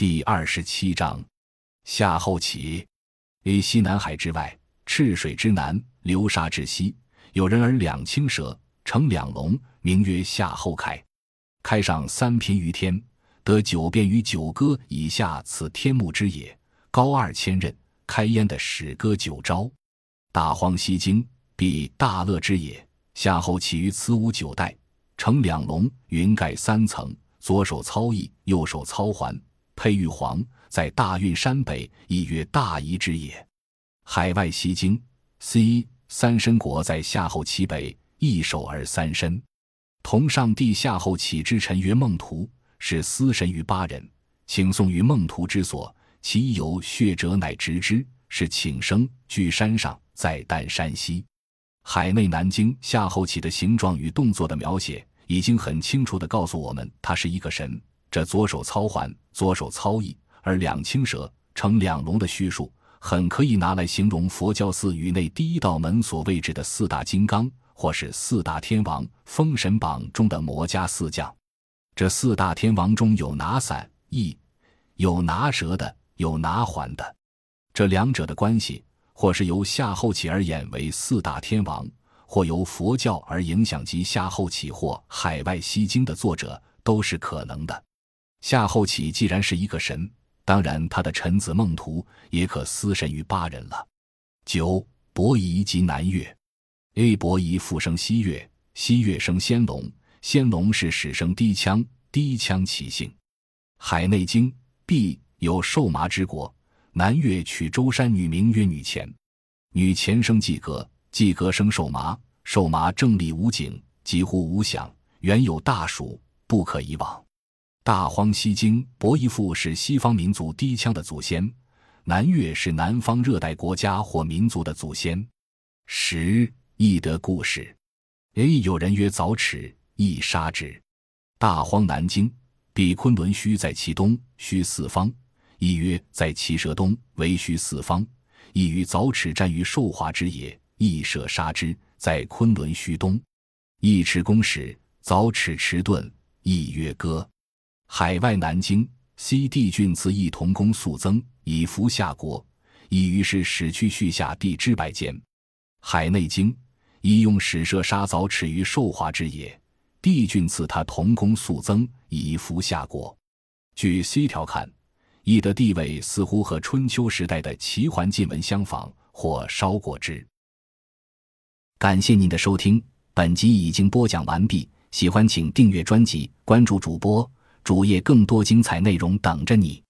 第二十七章，夏后启。于西南海之外，赤水之南，流沙之西，有人而两青蛇，成两龙，名曰夏后凯。开上三品于天，得九变于九歌以下，此天目之也。高二千仞，开焉的始歌九朝。大荒西经，必大乐之也。夏后起于此五九代，成两龙，云盖三层，左手操翼，右手操环。佩玉皇在大运山北，亦曰大夷之也。海外西经，C 三申国在夏后其北，一守而三申。同上帝夏后启之臣曰孟图，是司神于八人，请送于孟图之所。其有血者，乃直之，是请生居山上，在丹山西。海内南京夏后启的形状与动作的描写，已经很清楚地告诉我们，他是一个神。这左手操环，左手操翼，而两青蛇成两龙的叙述，很可以拿来形容佛教寺宇内第一道门所位置的四大金刚，或是四大天王《封神榜》中的魔家四将。这四大天王中有拿伞翼，有拿蛇的，有拿环的。这两者的关系，或是由夏后起而演为四大天王，或由佛教而影响及夏后起或海外西经的作者，都是可能的。夏后启既然是一个神，当然他的臣子孟图也可司神于八人了。九伯夷即南越，A 伯夷复生西越，西越生先龙，先龙是始生低羌，低羌起姓。海内经 B 有兽麻之国，南越取舟山女名曰女前，女前生季格，季格生兽麻，兽麻正立无景，几乎无响，原有大暑，不可以往。大荒西经，伯夷父是西方民族低羌的祖先，南越是南方热带国家或民族的祖先。十易得故事，A 有人曰早齿，易杀之。大荒南经，比昆仑虚在其东，虚四方，亦曰在其蛇东，为虚四方，亦与早齿战于寿华之野，易射杀之，在昆仑虚东。易持公使，早齿迟钝，亦曰歌。海外南京，C 帝俊自义同公速增，以服夏国，以于是使去续下帝之百间。海内经，以用使射杀凿齿于寿华之野，帝俊赐他同公速增，以服夏国。据 C 条看，义的地位似乎和春秋时代的齐桓晋文相仿，或稍过之。感谢您的收听，本集已经播讲完毕。喜欢请订阅专辑，关注主播。主页更多精彩内容等着你。